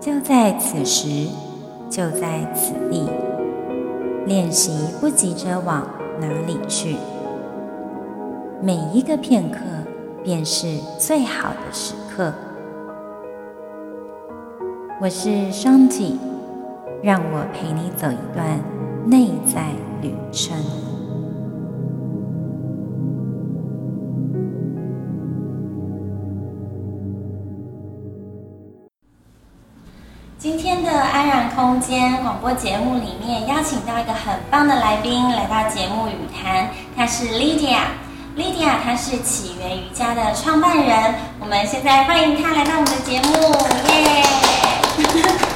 就在此时，就在此地，练习不急着往。哪里去？每一个片刻便是最好的时刻。我是双体，让我陪你走一段内在旅程。空间广播节目里面，邀请到一个很棒的来宾来到节目语谈，他是 Lydia。Lydia，她是起源瑜伽的创办人。我们现在欢迎她来到我们的节目，耶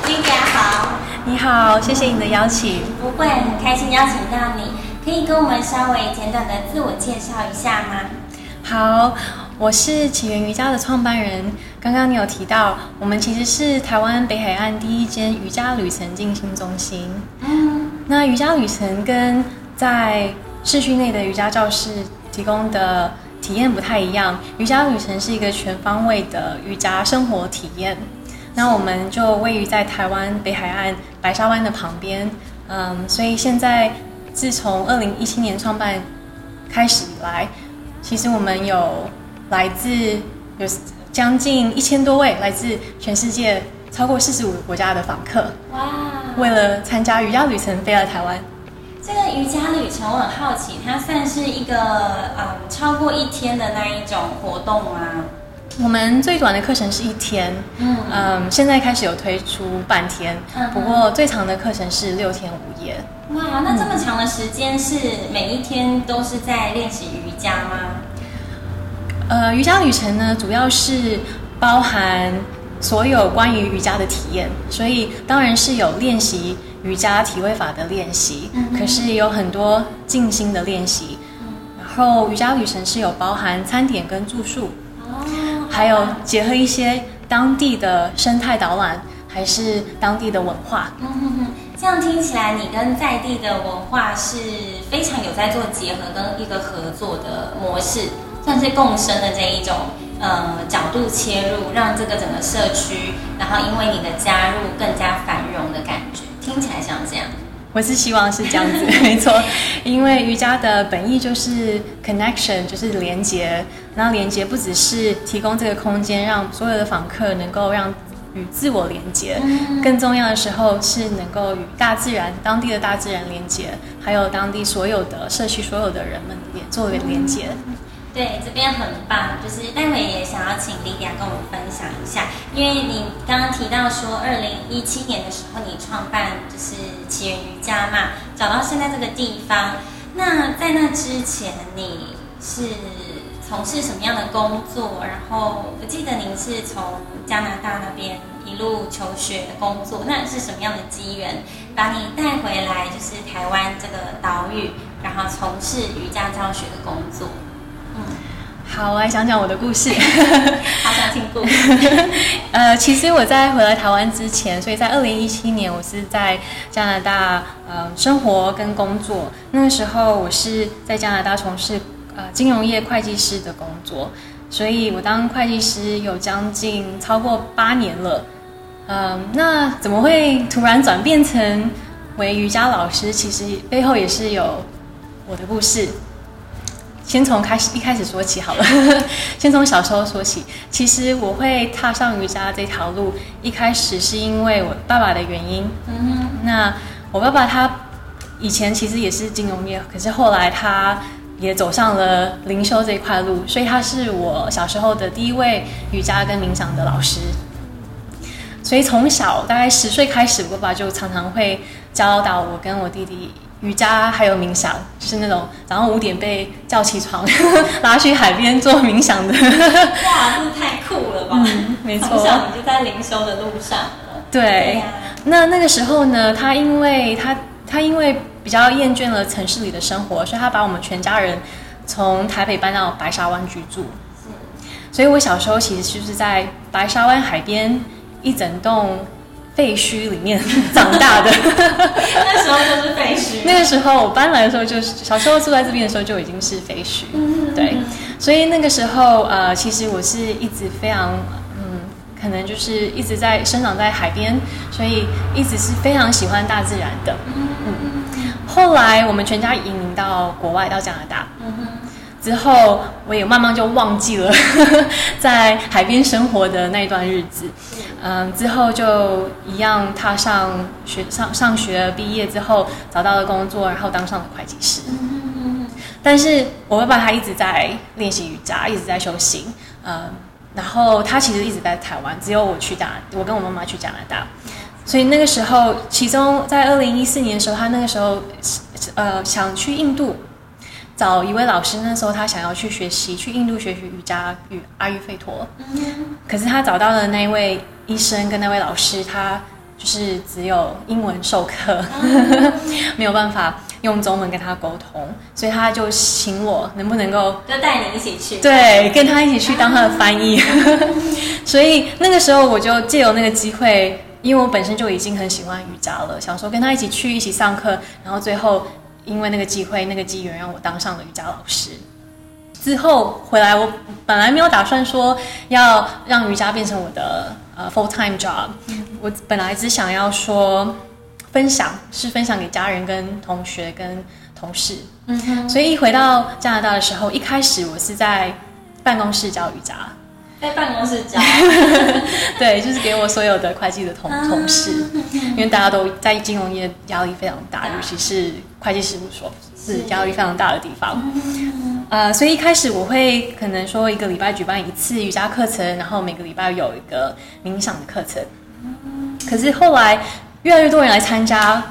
！Lydia 好，你好，谢谢你的邀请。不会，很开心邀请到你，可以跟我们稍微简短的自我介绍一下吗？好。我是起源瑜伽的创办人。刚刚你有提到，我们其实是台湾北海岸第一间瑜伽旅程进行中心。嗯，那瑜伽旅程跟在市区内的瑜伽教室提供的体验不太一样。瑜伽旅程是一个全方位的瑜伽生活体验。那我们就位于在台湾北海岸白沙湾的旁边。嗯，所以现在自从二零一七年创办开始以来，其实我们有。来自有将近一千多位来自全世界超过四十五个国家的访客，哇！为了参加瑜伽旅程飞来台湾。这个瑜伽旅程我很好奇，它算是一个嗯超过一天的那一种活动吗？我们最短的课程是一天，嗯嗯，现在开始有推出半天，不过最长的课程是六天五夜。哇，那这么长的时间是每一天都是在练习瑜伽吗？呃，瑜伽旅程呢，主要是包含所有关于瑜伽的体验，所以当然是有练习瑜伽体位法的练习，可是也有很多静心的练习。然后瑜伽旅程是有包含餐点跟住宿，哦，还有结合一些当地的生态导览，还是当地的文化。这样听起来，你跟在地的文化是非常有在做结合跟一个合作的模式。算是共生的这一种呃角度切入，让这个整个社区，然后因为你的加入更加繁荣的感觉，听起来像这样。我是希望是这样子，没错，因为瑜伽的本意就是 connection，就是连接。那连接不只是提供这个空间，让所有的访客能够让与自我连接，更重要的时候是能够与大自然、当地的大自然连接，还有当地所有的社区所有的人们也做一个连接。对，这边很棒，就是待会也想要请莉迪亚跟我们分享一下，因为你刚刚提到说，二零一七年的时候你创办就是起源瑜伽嘛，找到现在这个地方。那在那之前你是从事什么样的工作？然后我记得您是从加拿大那边一路求学的工作，那是什么样的机缘把你带回来，就是台湾这个岛屿，然后从事瑜伽教学的工作？好，我来讲讲我的故事。好想听故事。呃，其实我在回来台湾之前，所以在二零一七年，我是在加拿大呃生活跟工作。那个时候，我是在加拿大从事呃金融业会计师的工作，所以我当会计师有将近超过八年了。嗯，那怎么会突然转变成为瑜伽老师？其实背后也是有我的故事。先从开始一开始说起好了，先从小时候说起。其实我会踏上瑜伽这条路，一开始是因为我爸爸的原因。嗯哼。那我爸爸他以前其实也是金融业，可是后来他也走上了灵修这一块路，所以他是我小时候的第一位瑜伽跟冥想的老师。所以从小大概十岁开始，我爸爸就常常会教导我跟我弟弟。瑜伽还有冥想，就是那种早上五点被叫起床，拉去海边做冥想的。哇，这太酷了吧！没错，从小你就在灵修的路上了。对，那那个时候呢，他因为他他因为比较厌倦了城市里的生活，所以他把我们全家人从台北搬到白沙湾居住。所以我小时候其实就是在白沙湾海边一整栋废墟里面长大的。那时候就是废墟。那个时候我搬来的时候，就是小时候住在这边的时候就已经是废墟。对，所以那个时候呃，其实我是一直非常嗯，可能就是一直在生长在海边，所以一直是非常喜欢大自然的。嗯，后来我们全家移民到国外，到加拿大。之后，我也慢慢就忘记了 在海边生活的那一段日子。嗯，之后就一样踏上学上上学，毕业之后找到了工作，然后当上了会计师。但是我爸爸他一直在练习瑜伽，一直在修行。嗯，然后他其实一直在台湾，只有我去加，我跟我妈妈去加拿大。所以那个时候，其中在二零一四年的时候，他那个时候呃想去印度。找一位老师，那时候他想要去学习，去印度学习瑜伽与阿育吠陀。可是他找到的那一位医生跟那位老师，他就是只有英文授课，没有办法用中文跟他沟通，所以他就请我能不能够就带你一起去，对，跟他一起去当他的翻译。所以那个时候我就借由那个机会，因为我本身就已经很喜欢瑜伽了，想说跟他一起去一起上课，然后最后。因为那个机会、那个机缘，让我当上了瑜伽老师。之后回来，我本来没有打算说要让瑜伽变成我的呃 full time job。我本来只想要说分享，是分享给家人、跟同学、跟同事。嗯哼。所以一回到加拿大的时候，一开始我是在办公室教瑜伽。在办公室教，对，就是给我所有的会计的同同事，因为大家都在金融业压力非常大，尤其是会计事务所是压力非常大的地方。呃，所以一开始我会可能说一个礼拜举办一次瑜伽课程，然后每个礼拜有一个冥想的课程。可是后来越来越多人来参加。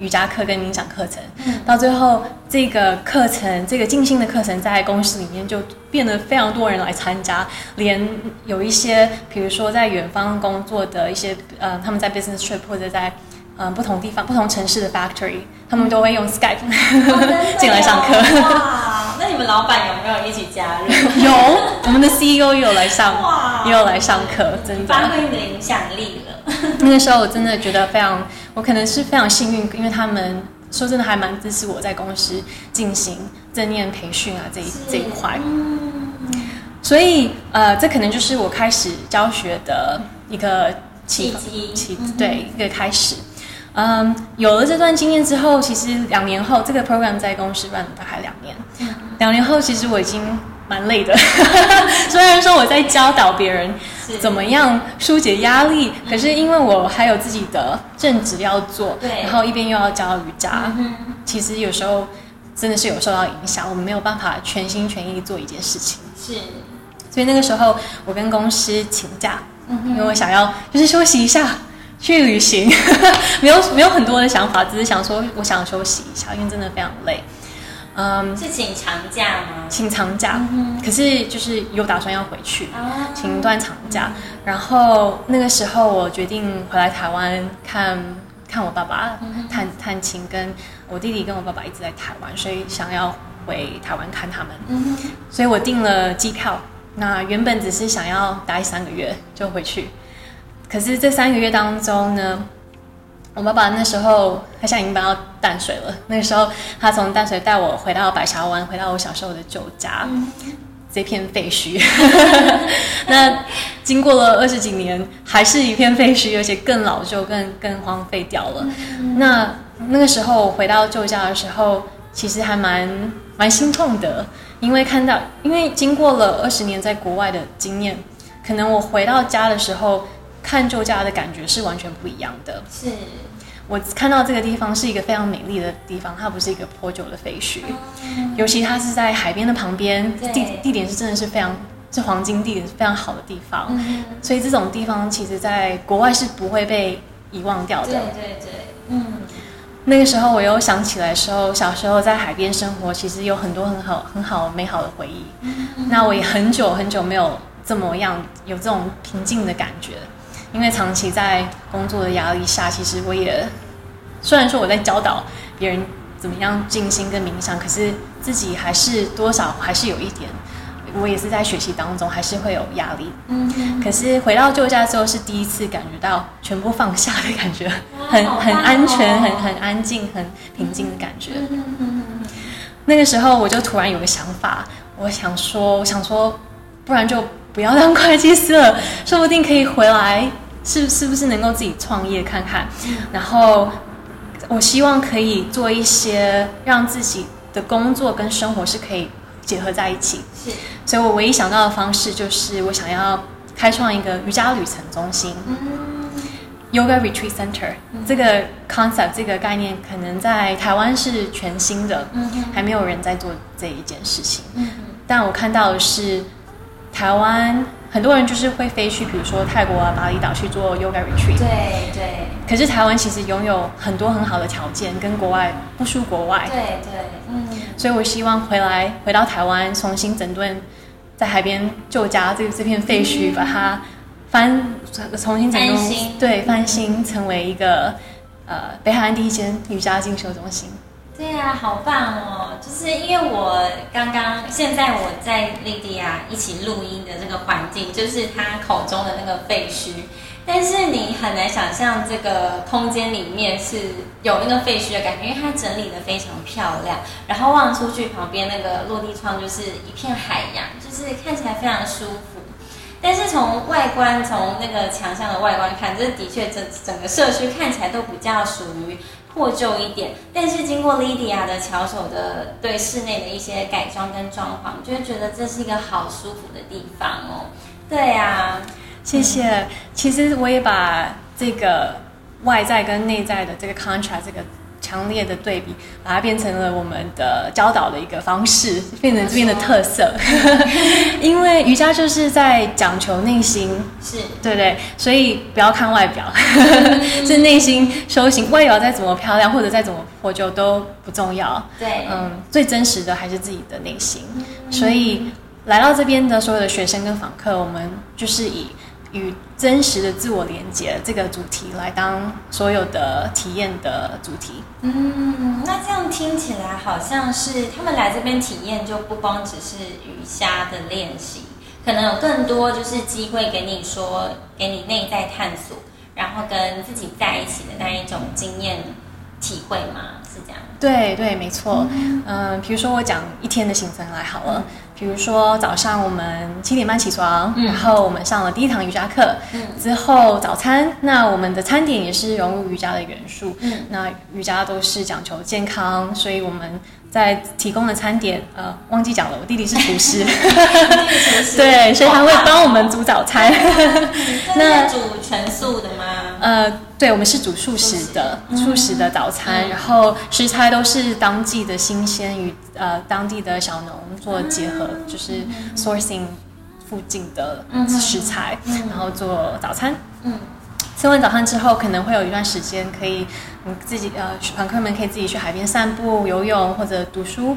瑜伽课跟冥想课程，到最后这个课程，这个静心的课程，在公司里面就变得非常多人来参加，连有一些，比如说在远方工作的一些，呃，他们在 business trip 或者在嗯不同地方、不同城市的 factory，他们都会用 Skype 进来上课。哇，那你们老板有没有一起加入？有，我们的 CEO 也有来上，也有来上课，真的发挥你的影响力了。那个时候我真的觉得非常。我可能是非常幸运，因为他们说真的还蛮支持我在公司进行正念培训啊这一这一块，所以呃，这可能就是我开始教学的一个契机，契对一个开始。嗯，有了这段经验之后，其实两年后这个 program 在公司 run 大概两年，两年后其实我已经。蛮累的，虽然说我在教导别人怎么样疏解压力，可是因为我还有自己的正职要做，对，然后一边又要教瑜伽，其实有时候真的是有受到影响，我们没有办法全心全意做一件事情。是，所以那个时候我跟公司请假，因为我想要就是休息一下，去旅行，没有没有很多的想法，只是想说我想休息一下，因为真的非常累。嗯，是请长假吗？请长假，可是就是有打算要回去，请一段长假。然后那个时候我决定回来台湾看看我爸爸，探探亲，跟我弟弟跟我爸爸一直在台湾，所以想要回台湾看他们。所以我订了机票。那原本只是想要待三个月就回去，可是这三个月当中呢？我爸爸那时候他现在已经搬到淡水了。那个时候，他从淡水带我回到白沙湾，回到我小时候的旧家，这片废墟。那经过了二十几年，还是一片废墟，而且更老旧、更更荒废掉了。那那个时候回到旧家的时候，其实还蛮蛮心痛的，因为看到，因为经过了二十年在国外的经验，可能我回到家的时候。看旧家的感觉是完全不一样的。是，我看到这个地方是一个非常美丽的地方，它不是一个破旧的废墟。尤其它是在海边的旁边，地地点是真的是非常是黄金地点，是非常好的地方。所以这种地方其实在国外是不会被遗忘掉的。对对对，嗯。那个时候我又想起来时候，小时候在海边生活，其实有很多很好很好美好的回忆。那我也很久很久没有这么样有这种平静的感觉。因为长期在工作的压力下，其实我也虽然说我在教导别人怎么样静心跟冥想，可是自己还是多少还是有一点，我也是在学习当中，还是会有压力。嗯，可是回到旧家之后，是第一次感觉到全部放下的感觉，很很安全、哦很很安静、很平静的感觉。嗯嗯嗯那个时候我就突然有个想法，我想说，我想说，不然就不要当会计师了，说不定可以回来，是是不是能够自己创业看看？然后我希望可以做一些让自己的工作跟生活是可以结合在一起。是，所以我唯一想到的方式就是我想要开创一个瑜伽旅程中心。嗯 Yoga Retreat Center、这个 concept 这个概念可能在台湾是全新的，嗯还没有人在做这一件事情。嗯但我看到的是，台湾很多人就是会飞去，比如说泰国啊、巴厘岛去做 Yoga Retreat。对对可是台湾其实拥有很多很好的条件，跟国外不输国外。对对，嗯所以我希望回来回到台湾，重新整顿在海边旧家这这片废墟，把它翻重新整顿，对翻新成为一个呃北海岸第一间瑜伽进修中心。对啊，好棒哦！就是因为我刚刚现在我在莉迪亚一起录音的这个环境，就是他口中的那个废墟。但是你很难想象这个空间里面是有那个废墟的感觉，因为它整理的非常漂亮，然后望出去旁边那个落地窗就是一片海洋，就是看起来非常舒服。但是从外观，从那个墙上的外观看，这的确整整个社区看起来都比较属于破旧一点。但是经过 Lydia 的巧手的对室内的一些改装跟装潢，就会觉得这是一个好舒服的地方哦。对啊，谢谢。其实我也把这个外在跟内在的这个 contrast 这个强烈的对比，把它变成了我们的教导的一个方式，变成这边的特色。因为瑜伽就是在讲求内心，是对不对？所以不要看外表，是内心修行。外表再怎么漂亮，或者再怎么破旧都不重要。对，嗯，最真实的还是自己的内心。所以来到这边的所有的学生跟访客，我们就是以与真实的自我连接这个主题来当所有的体验的主题。嗯，那这样听起来好像是他们来这边体验，就不光只是瑜伽的练习，可能有更多就是机会给你说，给你内在探索，然后跟自己在一起的那一种经验体会吗？是这样？对对，没错。嗯，比如说我讲一天的行程来好了。比如说早上我们七点半起床，嗯然后我们上了第一堂瑜伽课，嗯之后早餐，那我们的餐点也是融入瑜伽的元素。嗯那瑜伽都是讲求健康，所以我们在提供的餐点，呃，忘记讲了，我弟弟是厨师，对，所以他会帮我们煮早餐。那煮全素的吗？呃，对，我们是煮素食的，素食。的早餐，然后食材都是当季的新鲜与呃当地的小农做结合，就是 sourcing 附近的食材，然后做早餐。嗯。吃完早餐之后，可能会有一段时间可以，你自己呃，朋客们可以自己去海边散步、游泳或者读书。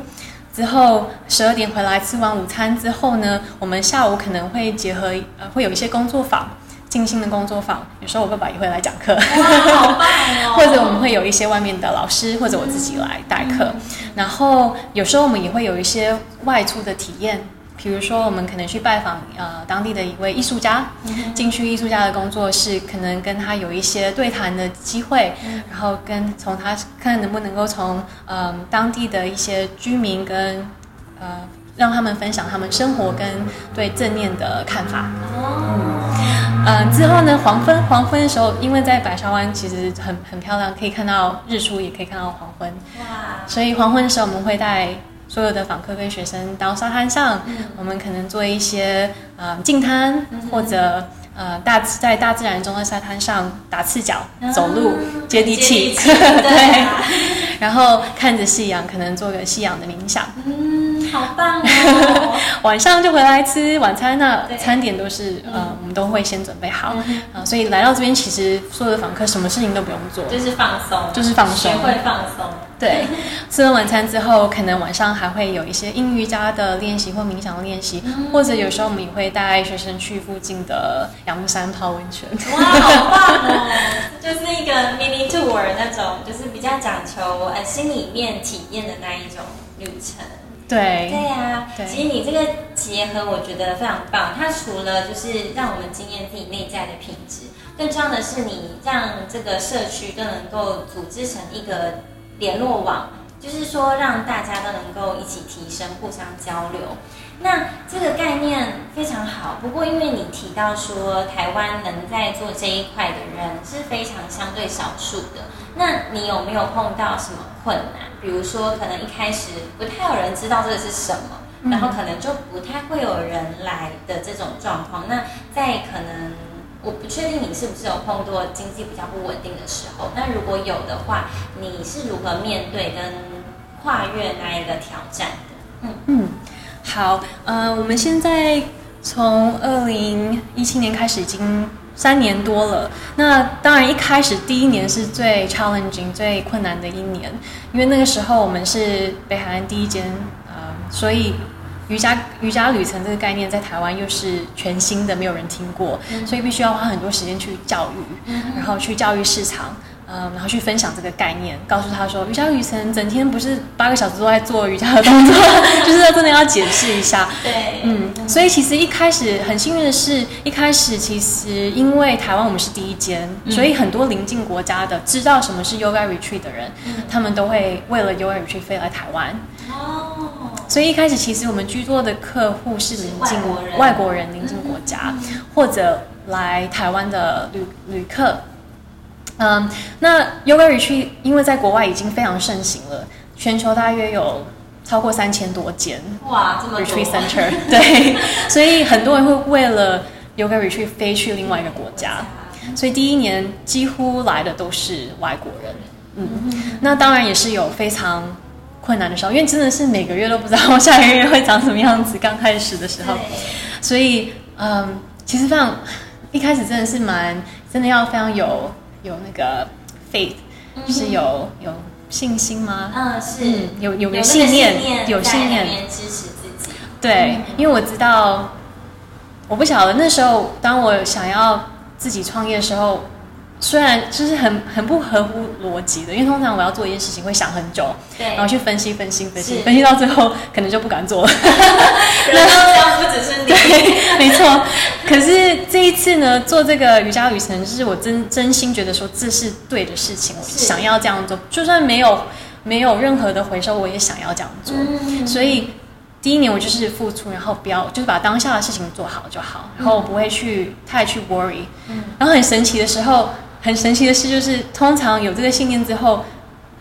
之后十二点回来吃完午餐之后呢，我们下午可能会结合呃，会有一些工作坊，静心的工作坊。有时候我爸爸也会来讲课，哇，好棒哦！或者我们会有一些外面的老师或者我自己来代课。然后有时候我们也会有一些外出的体验。比如说，我们可能去拜访呃当地的一位艺术家，进去艺术家的工作室，可能跟他有一些对谈的机会，然后跟从他看能不能够从呃当地的一些居民跟呃让他们分享他们生活跟对正念的看法。哦，嗯，之后呢，黄昏黄昏的时候，因为在白沙湾其实很很漂亮，可以看到日出，也可以看到黄昏。哇，所以黄昏的时候，我们会带所有的访客跟学生到沙滩上，嗯。我们可能做一些呃净滩，或者呃大在大自然中的沙滩上打赤脚、走路、接地气，地气 对。啊然后看着夕阳，可能做个夕阳的冥想。嗯，好棒哦！晚上就回来吃晚餐，那餐点都是呃我们都会先准备好。啊、所以来到这边，其实所有的访客什么事情都不用做，就是放松，就是放松。学会放松。对，吃了晚餐之后，可能晚上还会有一些英语瑜伽的练习或冥想的练习，或者有时候我们也会带学生去附近的阳明山泡温泉。哇，好棒哦！就是一个 mini tour 那种，就是比较讲求呃心里面体验的那一种旅程。对，对呀、对其实你这个结合，我觉得非常棒。它除了就是让我们经验自己内在的品质，更重要的是你让这个社区更能够组织成一个联络网，就是说让大家都能够一起提升，互相交流。那这个概念非常好，不过因为你提到说台湾能在做这一块的人是非常相对少数的，那你有没有碰到什么困难？比如说，可能一开始不太有人知道这个是什么，然后可能就不太会有人来的这种状况。那在可能我不确定你是不是有碰到经济比较不稳定的时候，那如果有的话，你是如何面对跟跨越那一个挑战的？嗯，好，呃，我们现在从二零一七年开始已经三年多了。那当然一开始第一年是最 challenging、最困难的一年，因为那个时候我们是北海岸第一间，呃，所以瑜伽瑜伽旅程这个概念在台湾又是全新的，没有人听过，所以必须要花很多时间去教育，然后去教育市场。嗯，然后去分享这个概念，告诉他说，瑜伽旅程整天不是八个小时都在做瑜伽的动作，就是要真的要解释一下。对，嗯，所以其实一开始很幸运的是，一开始其实因为台湾我们是第一间，所以很多邻近国家的知道什么是 yoga retreat 的人，他们都会为了 yoga retreat 飞来台湾。哦，所以一开始其实我们居多的客户是邻近是外国人。外国人邻近国家，或者来台湾的旅旅客。嗯，那 Yoga Retreat 因为在国外已经非常盛行了，全球大约有超过三千多间哇，这么多。Retreat Center，对，所以很多人会为了 Yoga Retreat 飞去另外一个国家，所以第一年几乎来的都是外国人。嗯，那当然也是有非常困难的时候，因为真的是每个月都不知道下个月会长什么样子。刚开始的时候，所以嗯，其实非常一开始真的是蛮真的要非常有有那个 faith，就是有有信心吗？嗯，是嗯，有有有信念，有信念在里，面支持自己。对，因为我知道，我不晓得那时候当我想要自己创业的时候，虽然就是很很不合乎逻辑的，因为通常我要做一件事情会想很久，对然后去分析分析分析，分析到最后可能就不敢做了。人都这样，不只是你。对，没错。可是这一次呢，做这个瑜伽旅程，就是我真真心觉得说这是对的事情，我想要这样做，就算没有没有任何的回收，我也想要这样做。嗯所以第一年我就是付出，然后不要就是把当下的事情做好就好，然后我不会去太去 worry。嗯然后很神奇的时候，很神奇的事就是，通常有这个信念之后。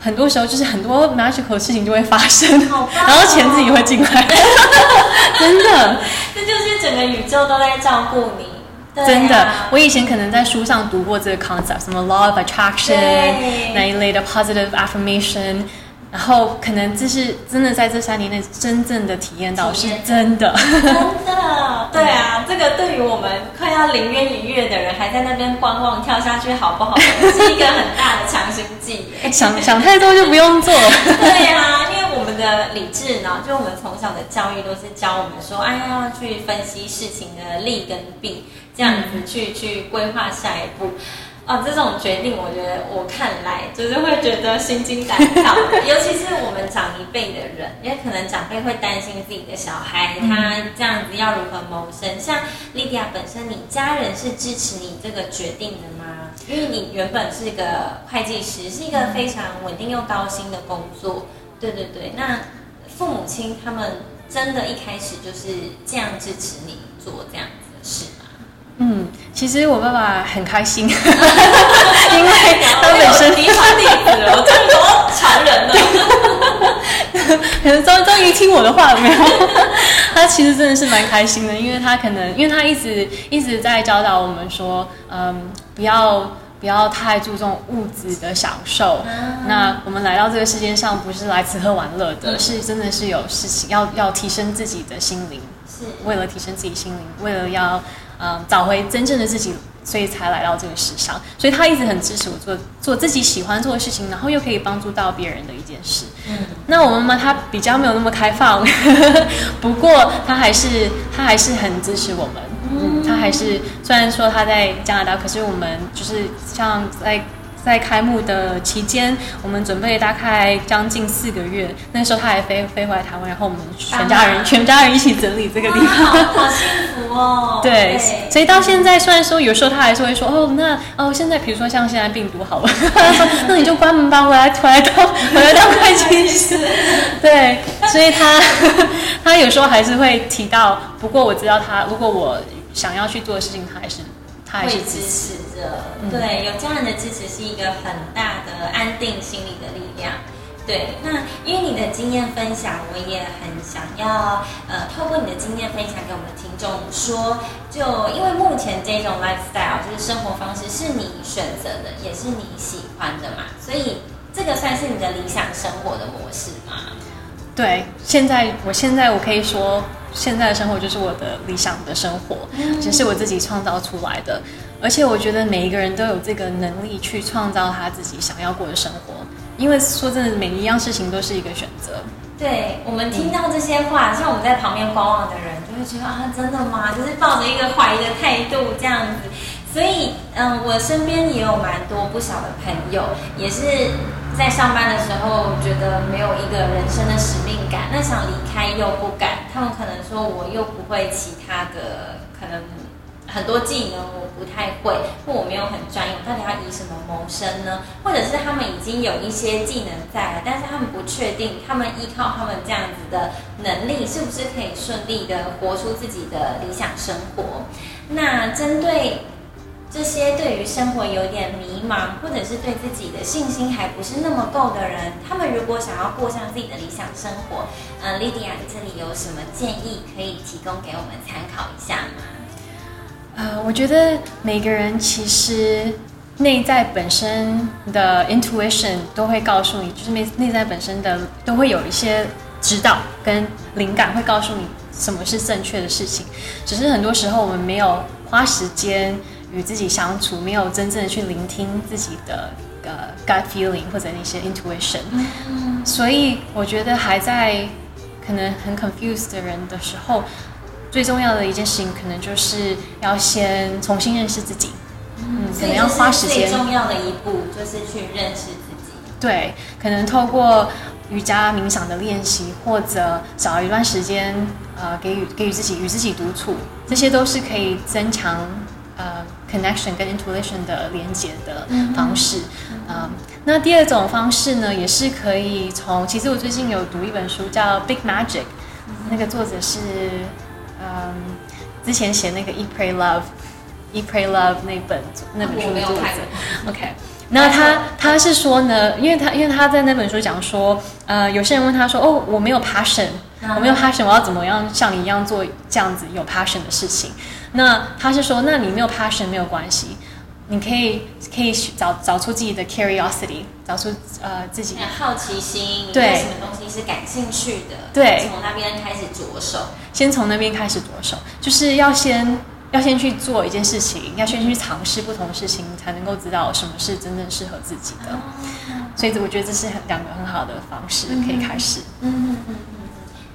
很多时候就是很多 magical 的事情就会发生，哦然后钱自己会进来，真的。这就是整个宇宙都在照顾你。啊真的，我以前可能在书上读过这个 concept，什么 law of attraction 对那一类的 positive affirmation，然后可能这是真的在这三年内真正的体验到是真的。真的，对啊，这个对于我们快要零元一月的人，还在那边观望跳下去好不好，是一个很大的强心剂。想想太多就不用做了。对呀、因为我们的理智呢，就我们从小的教育都是教我们说，哎呀，要去分析事情的利跟弊，这样子去去规划下一步。啊，这种决定，我觉得我看来就是会觉得心惊胆跳，尤其是我们长一辈的人，因为可能长辈会担心自己的小孩，他这样子要如何谋生。像莉迪亚本身，你家人是支持你这个决定的吗？因为你原本是一个会计师，是一个非常稳定又高薪的工作。对对对，那父母亲他们真的一开始就是这样支持你做这样子的事吗？嗯，其实我爸爸很开心，因为他本身嫡传弟子了，我终于找到传人了。可能终终于听我的话了没有？他其实真的是蛮开心的，因为他可能因为他一直一直在教导我们说，嗯，不要不要太注重物质的享受。那我们来到这个世界上，不是来吃喝玩乐的，嗯是真的是有事情要要提升自己的心灵，是为了提升自己心灵，为了要嗯找回真正的自己，所以才来到这个世上。所以他一直很支持我做做自己喜欢做的事情，然后又可以帮助到别人的一件事。嗯，那我妈妈她比较没有那么开放，不过她还是她还是很支持我们。嗯，她还是虽然说她在加拿大，可是我们就是像在。在开幕的期间，我们准备大概将近四个月。那时候他还飞飞回来台湾，然后我们全家人全家人一起整理这个地方，好幸福哦。对，所以到现在虽然说有时候他还是会说哦，那哦现在比如说像现在病毒好了，那你就关门吧，回来回来当回来当会计师。对，所以他他有时候还是会提到。不过我知道他如果我想要去做的事情，他还是。会支持着，对，有家人的支持是一个很大的安定心理的力量。对，那因为你的经验分享，我也很想要，呃，透过你的经验分享给我们的听众说，就因为目前这种 lifestyle 就是生活方式是你选择的，也是你喜欢的嘛，所以这个算是你的理想生活的模式吗？对，现在我现在我可以说。现在的生活就是我的理想的生活，只是我自己创造出来的。而且我觉得每一个人都有这个能力去创造他自己想要过的生活。因为说真的，每一样事情都是一个选择。对我们听到这些话，像我们在旁边观望的人，就会觉得啊，真的吗？就是抱着一个怀疑的态度这样子。所以，嗯，我身边也有蛮多不少的朋友，也是。在上班的时候，觉得没有一个人生的使命感，那想离开又不敢。他们可能说，我又不会其他的，可能很多技能我不太会，或我没有很专业，到底要以什么谋生呢？或者是他们已经有一些技能在了，但是他们不确定，他们依靠他们这样子的能力，是不是可以顺利的活出自己的理想生活？那针对。这些对于生活有点迷茫，或者是对自己的信心还不是那么够的人，他们如果想要过上自己的理想生活，呃，莉迪亚，你这里有什么建议可以提供给我们参考一下吗？呃，我觉得每个人其实内在本身的 intuition 都会告诉你，就是内内在本身的都会有一些指导跟灵感，会告诉你什么是正确的事情。只是很多时候我们没有花时间。与自己相处，没有真正的去聆听自己的呃 gut feeling 或者那些 intuition，所以我觉得还在可能很 confused 的人的时候，最重要的一件事情，可能就是要先重新认识自己。嗯，可能要花时间。最重要的一步就是去认识自己。对，可能透过瑜伽冥想的练习，或者找一段时间，呃，给予给予自己与自己独处，这些都是可以增强。呃，connection 跟 intuition 的连接的方式，嗯，那第二种方式呢，也是可以从，其实我最近有读一本书叫《Big Magic》，那个作者是，嗯，之前写那个《Eat Pray Love》，《Eat Pray Love》那本那本书的作者，OK，那他他是说呢，因为他因为他在那本书讲说，呃，有些人问他说，哦，我没有 passion，我没有 passion，我要怎么样像你一样做这样子有 passion 的事情？那他是说，那你没有 passion 没有关系，你可以可以找找出自己的 curiosity，找出呃自己好奇心，对什么东西是感兴趣的，对，从那边开始着手，先从那边开始着手，就是要先要先去做一件事情，要先去尝试不同的事情，才能够知道什么是真正适合自己的。所以我觉得这是很两个很好的方式可以开始。嗯嗯嗯。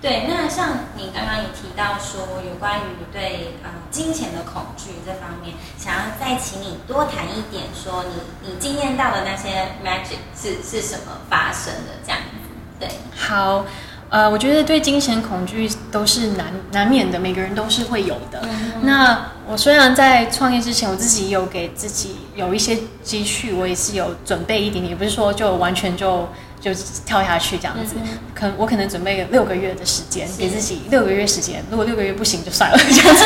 对，那像你刚刚有提到说有关于对呃金钱的恐惧这方面，想要再请你多谈一点，说你你经验到的那些 magic 是是什么发生的这样子？对，好，呃，我觉得对金钱恐惧都是难难免的，每个人都是会有的。那我虽然在创业之前，我自己有给自己有一些积蓄，我也是有准备一点点，也不是说就完全就。就跳下去这样子，可我可能准备六个月的时间给自己六个月时间，如果六个月不行就算了 这样子。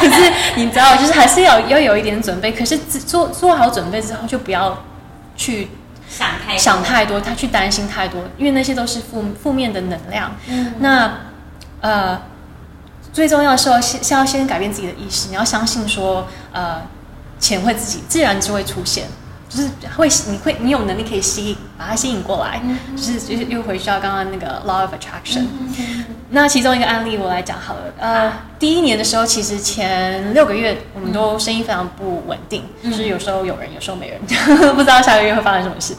可是你知道，就是还是要要有一点准备。可是做做好准备之后，就不要去想太想太多，他去担心太多，因为那些都是负负面的能量。那呃，最重要的是要先先要先改变自己的意识，你要相信说，呃，钱会自己自然就会出现。就是会你会你有能力可以吸引把它吸引过来，就是就是又回到刚刚那个 law of attraction。那其中一个案例我来讲好了，呃，第一年的时候，其实前六个月我们都生意非常不稳定，就是有时候有人，有时候没人，不知道下个月会发生什么事。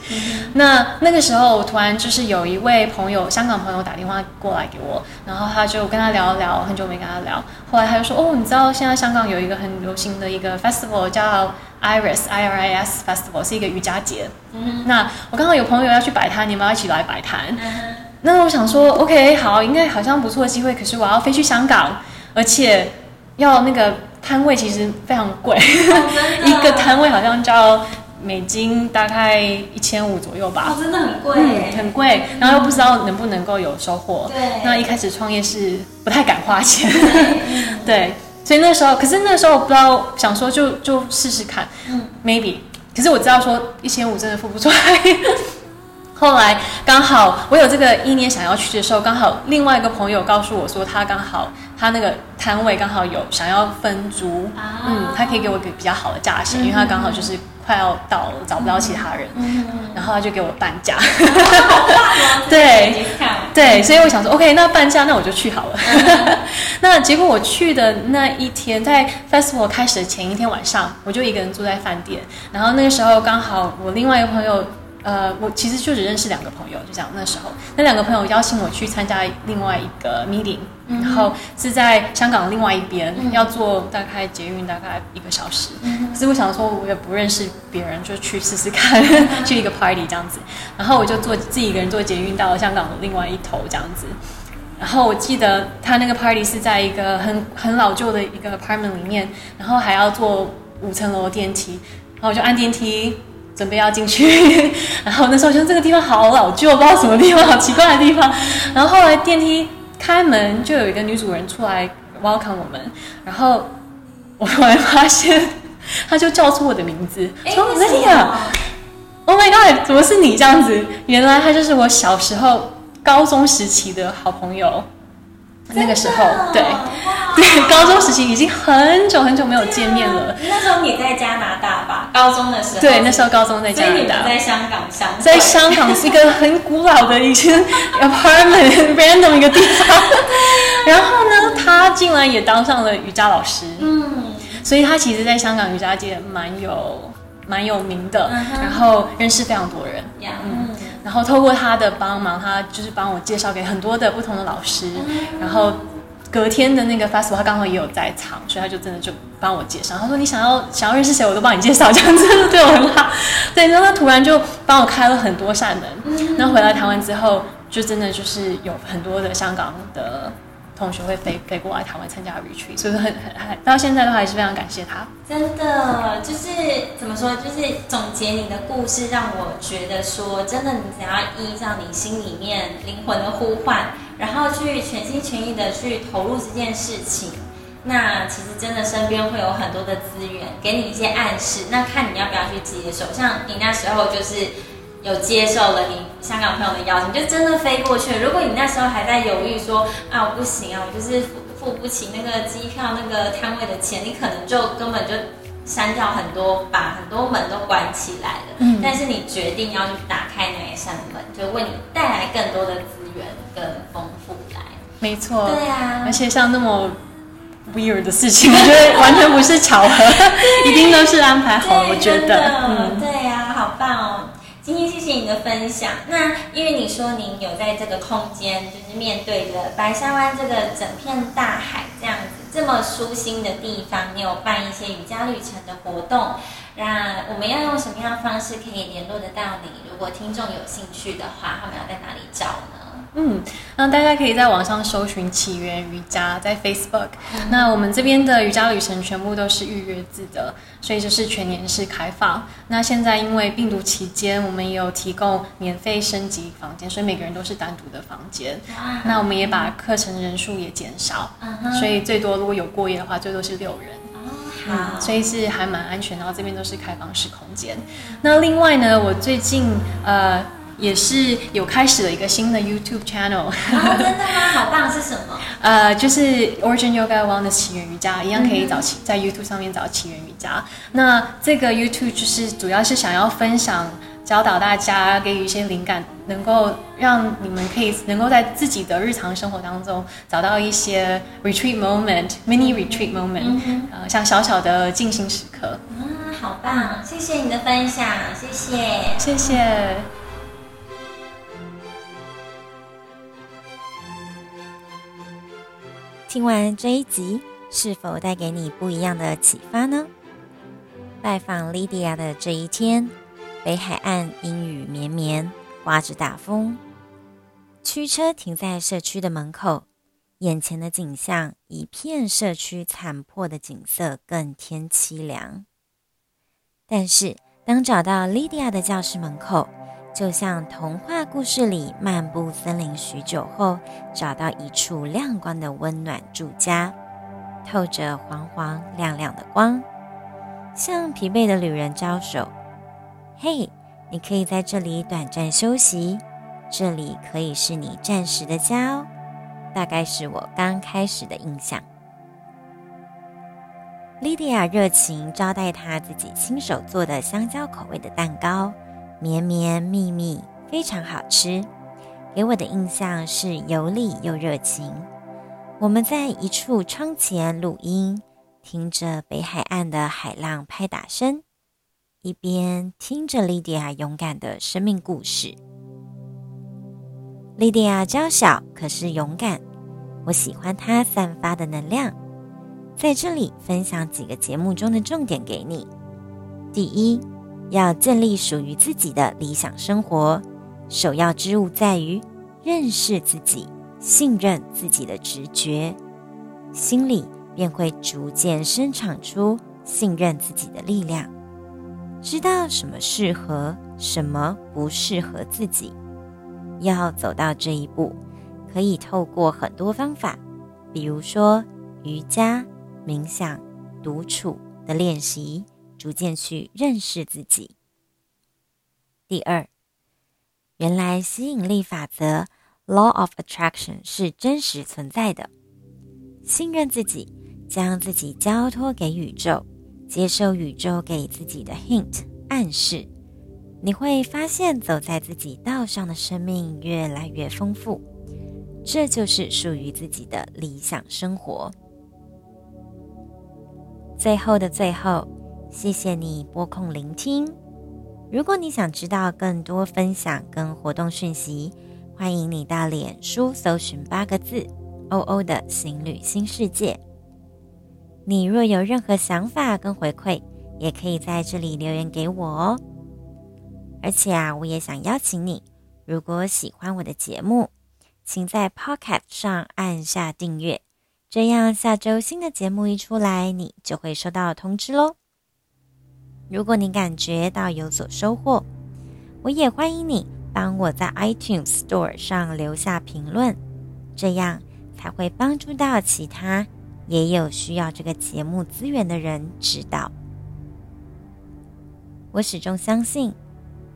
那那个时候我，突然就是有一位朋友，香港朋友打电话过来给我，然后他就跟他聊聊，很久没跟他聊，后来他就说，哦，你知道现在香港有一个很流行的一个 festival 叫 Iris I R I S Festival，是一个瑜伽节。那我刚好有朋友要去摆摊，你们要一起来摆摊。那我想说，OK，好，应该好像不错的机会，可是我要飞去香港，而且要那个摊位其实非常贵，一个摊位好像就要美金大概一千五左右吧，哦，真的很贵，嗯，很贵，然后又不知道能不能够有收获，对。那一开始创业是不太敢花钱，对，所以那时候，可是那时候不知道想说就就试试看，嗯，maybe，可是我知道说一千五真的付不出来。后来刚好我有这个意念想要去的时候，刚好另外一个朋友告诉我说，他刚好他那个摊位刚好有想要分租，啊嗯，他可以给我一个比较好的价钱，因为他刚好就是快要到了，找不到其他人，嗯，然后他就给我半价，对对，所以我想说，OK，那半价，那我就去好了。那结果我去的那一天，在 festival 开始的前一天晚上，我就一个人住在饭店，然后那个时候刚好我另外一个朋友。呃，我其实就只认识两个朋友，就这样。那时候，那两个朋友邀请我去参加另外一个 meeting，、然后是在香港另外一边，要坐大概捷运大概一个小时。可是我想说，我也不认识别人，就去试试看，去一个 party 这样子。然后我就坐自己一个人坐捷运到香港的另外一头这样子。然后我记得他那个 party 是在一个很很老旧的一个 apartment 里面，然后还要坐五层楼的电梯，然后我就按电梯。准备要进去，然后那时候觉得这个地方好老旧，不知道什么地方，好奇怪的地方。然后后来电梯开门，就有一个女主人出来 welcome 我们，然后我突然发现，她就叫出我的名字，说为什么 Lydia。Oh my god！怎么是你这样子？原来她就是我小时候高中时期的好朋友。那个时候，对。对，高中时期已经很久很久没有见面了。那时候你在加拿大吧？高中的时候，对，那时候高中在加拿大，们在香港相，在香港是一个很古老的一间 apartment random 一个地方。然后呢，他竟然也当上了瑜伽老师，嗯，所以他其实在香港瑜伽界蛮有蛮有名的，嗯然后认识非常多人。呀，嗯，然后透过他的帮忙，他就是帮我介绍给很多的不同的老师，然后隔天的那个 festival 他刚好也有在场，所以他就真的就帮我介绍。他说你想要想要认识谁，我都帮你介绍，这样真的 对我很好。对，然后他突然就帮我开了很多扇门。然后回来台湾之后，就真的就是有很多的香港的。同学会飞飞过来台湾参加 retreat，所以很很还到现在都还是非常感谢他。真的就是怎么说，就是总结你的故事，让我觉得说，真的，你只要依照你心里面灵魂的呼唤，然后去全心全意的去投入这件事情。那其实真的身边会有很多的资源，给你一些暗示，那看你要不要去接受。像你那时候就是有接受了你香港朋友的邀请，就真的飞过去了。如果你那时候还在犹豫说啊我不行啊，我就是付付不起那个机票那个摊位的钱，你可能就根本就删掉很多，把很多门都关起来了。嗯但是你决定要去打开那一扇门，就为你带来更多的资源跟丰富来。没错，对啊而且像那么 weird 的事情，我觉得完全不是巧合，一定都是安排好了。我觉得，嗯，对呀、好棒哦！今天谢谢你的分享。那因为你说您有在这个空间，就是面对着白沙湾这个整片大海这样子这么舒心的地方，你有办一些瑜伽旅程的活动。那我们要用什么样方式可以联络得到你？如果听众有兴趣的话，他们要在哪里找呢？嗯，那大家可以在网上搜寻起源瑜伽，在 Facebook。那我们这边的瑜伽旅程全部都是预约制的，所以就是全年是开放。那现在因为病毒期间，我们也有提供免费升级房间，所以每个人都是单独的房间。哇那我们也把课程人数也减少，嗯所以最多如果有过夜的话，最多是六人。所以是还蛮安全，然后这边都是开放式空间。那另外呢，我最近呃也是有开始了一个新的 YouTube channel，哦，真的吗？好棒，是什么？呃，就是 Origin Yoga Wellness 起源瑜伽一样可以找起在 YouTube 上面找起源瑜伽。那这个 YouTube 就是主要是想要分享。教导大家，给予一些灵感，能够让你们可以能够在自己的日常生活当中找到一些 retreat moment，mini retreat moment，呃，像小小的静心时刻。啊，好棒！谢谢你的分享，谢谢，谢谢。听完这一集，是否带给你不一样的启发呢？拜访 Lydia 的这一天。北海岸阴雨绵绵，刮着大风。驱车停在社区的门口，眼前的景象，一片社区残破的景色更添凄凉。但是，当找到莉迪亚的教室门口，就像童话故事里漫步森林许久后，找到一处亮光的温暖住家，透着黄黄亮亮的光，向疲惫的旅人招手。嘿，你可以在这里短暂休息，这里可以是你暂时的家哦。大概是我刚开始的印象。莉迪亚热情招待她自己亲手做的香蕉口味的蛋糕，绵绵密密，非常好吃。给我的印象是有礼又热情。我们在一处窗前录音，听着北海岸的海浪拍打声。一边听着莉迪亚勇敢的生命故事。莉迪亚娇小，可是勇敢。我喜欢她散发的能量。在这里分享几个节目中的重点给你：第一，要建立属于自己的理想生活，首要之务在于认识自己，信任自己的直觉，心里便会逐渐生长出信任自己的力量。知道什么适合，什么不适合自己。要走到这一步，可以透过很多方法，比如说瑜伽、冥想、独处的练习，逐渐去认识自己。第二，原来吸引力法则 （Law of Attraction） 是真实存在的。信任自己，将自己交托给宇宙。接受宇宙给自己的 hint 暗示，你会发现走在自己道上的生命越来越丰富。这就是属于自己的理想生活。最后的最后，谢谢你拨空聆听。如果你想知道更多分享跟活动讯息，欢迎你到脸书搜寻八个字“欧欧的行旅新世界”。你若有任何想法跟回馈，也可以在这里留言给我哦。而且啊，我也想邀请你，如果喜欢我的节目，请在 Pocket 上按下订阅，这样下周新的节目一出来，你就会收到通知喽。如果你感觉到有所收获，我也欢迎你帮我在 iTunes Store 上留下评论，这样才会帮助到其他。也有需要这个节目资源的人知道。我始终相信，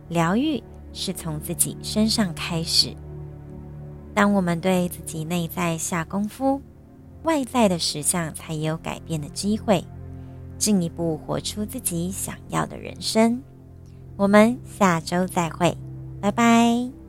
疗愈是从自己身上开始。当我们对自己内在下功夫，外在的实相才有改变的机会，进一步活出自己想要的人生。我们下周再会，拜拜。